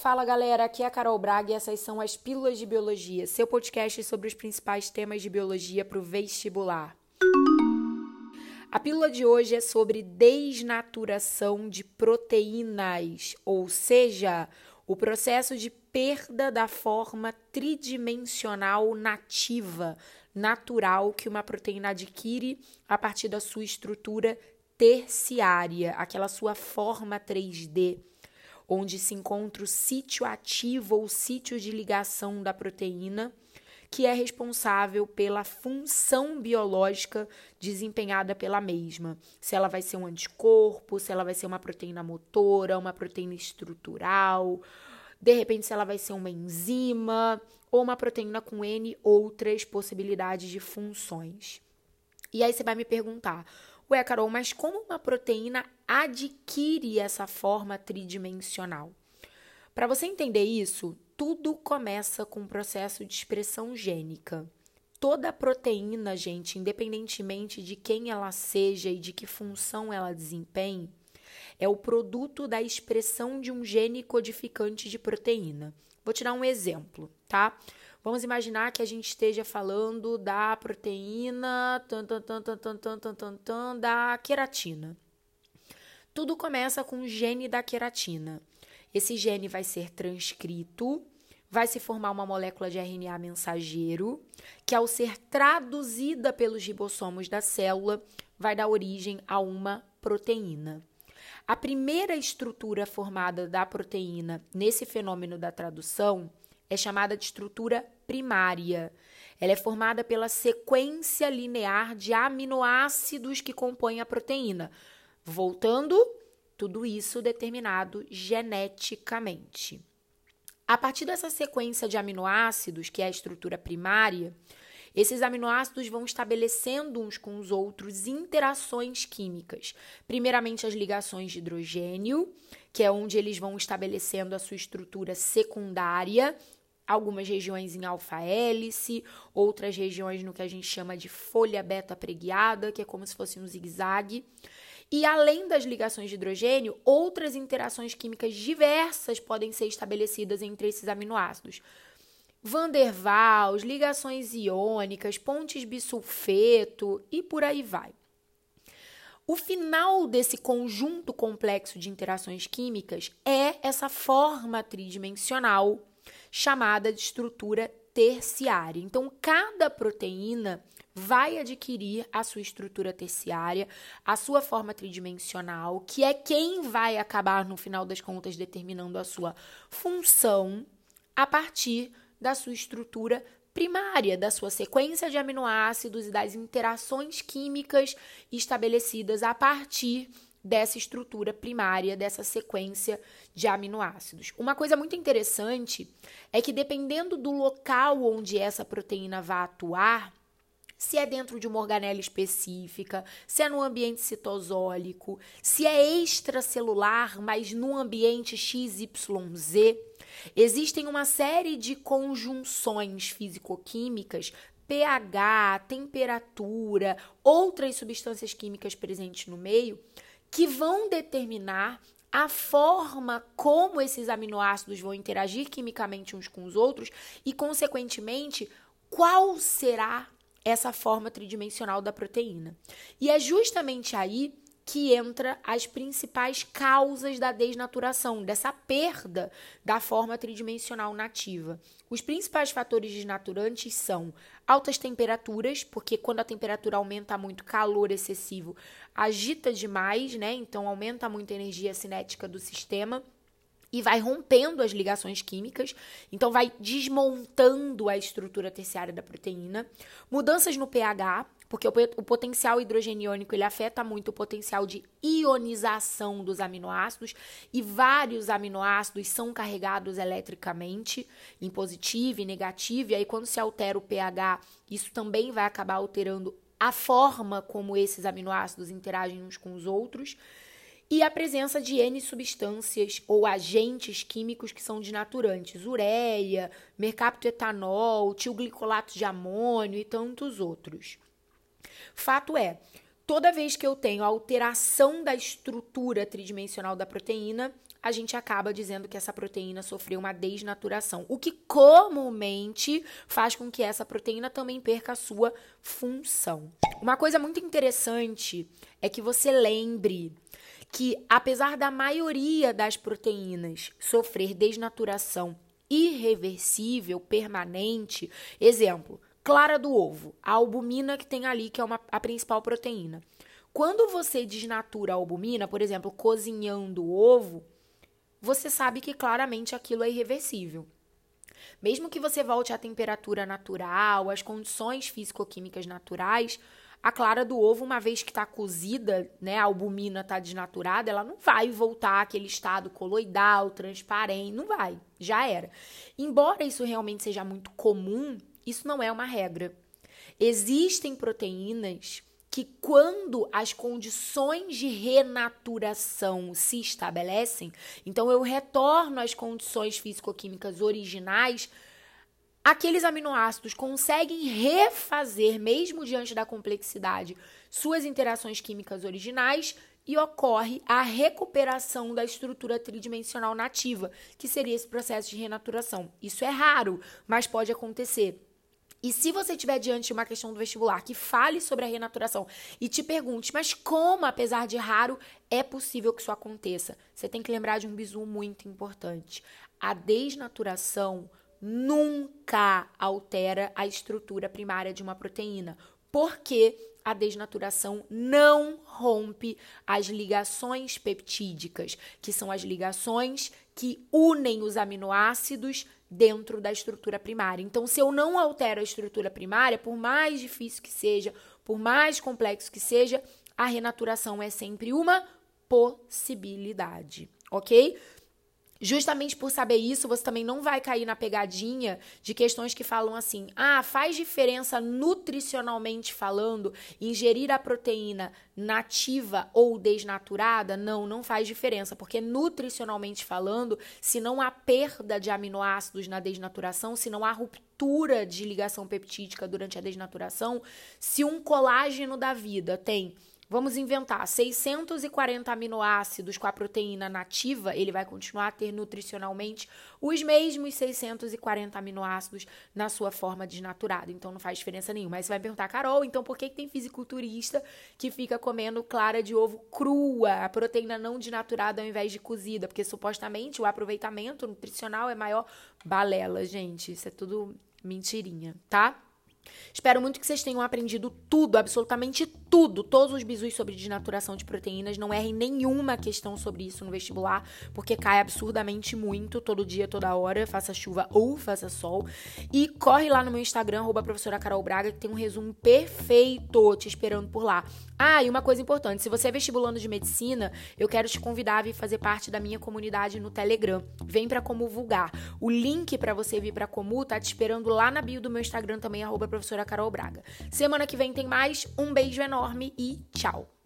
Fala galera, aqui é a Carol Braga e essas são as Pílulas de Biologia, seu podcast sobre os principais temas de biologia para o vestibular. A pílula de hoje é sobre desnaturação de proteínas, ou seja, o processo de perda da forma tridimensional nativa, natural que uma proteína adquire a partir da sua estrutura terciária, aquela sua forma 3D, onde se encontra o sítio ativo ou sítio de ligação da proteína, que é responsável pela função biológica desempenhada pela mesma. Se ela vai ser um anticorpo, se ela vai ser uma proteína motora, uma proteína estrutural, de repente, se ela vai ser uma enzima ou uma proteína com N outras possibilidades de funções. E aí você vai me perguntar, Ué, Carol, mas como uma proteína adquire essa forma tridimensional? Para você entender isso, tudo começa com o processo de expressão gênica. Toda proteína, gente, independentemente de quem ela seja e de que função ela desempenhe, é o produto da expressão de um gene codificante de proteína. Vou tirar um exemplo, tá? Vamos imaginar que a gente esteja falando da proteína tan, tan, tan, tan, tan, tan, tan, tan, tan, da queratina. Tudo começa com o gene da queratina. Esse gene vai ser transcrito, vai se formar uma molécula de RNA mensageiro, que ao ser traduzida pelos ribossomos da célula, vai dar origem a uma proteína. A primeira estrutura formada da proteína nesse fenômeno da tradução é chamada de estrutura primária. Ela é formada pela sequência linear de aminoácidos que compõem a proteína. Voltando, tudo isso determinado geneticamente. A partir dessa sequência de aminoácidos, que é a estrutura primária, esses aminoácidos vão estabelecendo uns com os outros interações químicas. Primeiramente, as ligações de hidrogênio, que é onde eles vão estabelecendo a sua estrutura secundária, algumas regiões em alfa-hélice, outras regiões no que a gente chama de folha beta preguiada, que é como se fosse um zigue-zague. E além das ligações de hidrogênio, outras interações químicas diversas podem ser estabelecidas entre esses aminoácidos. Van der Waals, ligações iônicas, pontes bisulfeto e por aí vai. O final desse conjunto complexo de interações químicas é essa forma tridimensional chamada de estrutura terciária. Então, cada proteína vai adquirir a sua estrutura terciária, a sua forma tridimensional, que é quem vai acabar, no final das contas, determinando a sua função a partir da sua estrutura primária, da sua sequência de aminoácidos e das interações químicas estabelecidas a partir dessa estrutura primária, dessa sequência de aminoácidos. Uma coisa muito interessante é que, dependendo do local onde essa proteína vai atuar, se é dentro de uma organela específica, se é no ambiente citosólico, se é extracelular, mas no ambiente XYZ, existem uma série de conjunções físico-químicas pH, temperatura, outras substâncias químicas presentes no meio que vão determinar a forma como esses aminoácidos vão interagir quimicamente uns com os outros e, consequentemente, qual será essa forma tridimensional da proteína. E é justamente aí que entra as principais causas da desnaturação, dessa perda da forma tridimensional nativa. Os principais fatores desnaturantes são altas temperaturas, porque quando a temperatura aumenta muito, calor excessivo agita demais, né? Então aumenta muito a energia cinética do sistema e vai rompendo as ligações químicas, então vai desmontando a estrutura terciária da proteína. Mudanças no pH, porque o, o potencial hidrogeniônico ele afeta muito o potencial de ionização dos aminoácidos e vários aminoácidos são carregados eletricamente em positivo e negativo, e aí quando se altera o pH, isso também vai acabar alterando a forma como esses aminoácidos interagem uns com os outros e a presença de N substâncias ou agentes químicos que são desnaturantes, ureia, mercaptoetanol, tilglicolato de amônio e tantos outros. Fato é, toda vez que eu tenho alteração da estrutura tridimensional da proteína, a gente acaba dizendo que essa proteína sofreu uma desnaturação, o que comumente faz com que essa proteína também perca a sua função. Uma coisa muito interessante é que você lembre que, apesar da maioria das proteínas sofrer desnaturação irreversível, permanente, exemplo, clara do ovo, a albumina que tem ali, que é uma, a principal proteína. Quando você desnatura a albumina, por exemplo, cozinhando o ovo, você sabe que claramente aquilo é irreversível. Mesmo que você volte à temperatura natural, às condições físico-químicas naturais, a clara do ovo, uma vez que está cozida, né, a albumina está desnaturada, ela não vai voltar àquele estado coloidal, transparente, não vai, já era. Embora isso realmente seja muito comum, isso não é uma regra. Existem proteínas que quando as condições de renaturação se estabelecem, então eu retorno às condições físico-químicas originais, aqueles aminoácidos conseguem refazer, mesmo diante da complexidade, suas interações químicas originais e ocorre a recuperação da estrutura tridimensional nativa, que seria esse processo de renaturação. Isso é raro, mas pode acontecer. E se você estiver diante de uma questão do vestibular que fale sobre a renaturação e te pergunte, mas como, apesar de raro, é possível que isso aconteça? Você tem que lembrar de um bizu muito importante. A desnaturação nunca altera a estrutura primária de uma proteína, porque a desnaturação não rompe as ligações peptídicas, que são as ligações que unem os aminoácidos dentro da estrutura primária. Então, se eu não altero a estrutura primária, por mais difícil que seja, por mais complexo que seja, a renaturação é sempre uma possibilidade, ok? Justamente por saber isso, você também não vai cair na pegadinha de questões que falam assim: ah, faz diferença nutricionalmente falando ingerir a proteína nativa ou desnaturada? Não, não faz diferença, porque nutricionalmente falando, se não há perda de aminoácidos na desnaturação, se não há ruptura de ligação peptídica durante a desnaturação, se um colágeno da vida tem Vamos inventar 640 aminoácidos com a proteína nativa, ele vai continuar a ter nutricionalmente os mesmos 640 aminoácidos na sua forma desnaturada. Então não faz diferença nenhuma. Mas você vai perguntar, Carol, então por que, que tem fisiculturista que fica comendo clara de ovo crua, a proteína não desnaturada ao invés de cozida? Porque supostamente o aproveitamento nutricional é maior. Balela, gente. Isso é tudo mentirinha, tá? Espero muito que vocês tenham aprendido tudo, absolutamente tudo, todos os bisus sobre desnaturação de proteínas. Não errem nenhuma questão sobre isso no vestibular, porque cai absurdamente muito, todo dia, toda hora, faça chuva ou faça sol. E corre lá no meu Instagram, arroba professora Carol Braga, que tem um resumo perfeito te esperando por lá. Ah, e uma coisa importante, se você é vestibulando de medicina, eu quero te convidar a vir fazer parte da minha comunidade no Telegram. Vem pra Como Vulgar. O link para você vir pra Comu tá te esperando lá na bio do meu Instagram também, arroba professora Carol Braga. Semana que vem tem mais. Um beijo enorme e tchau!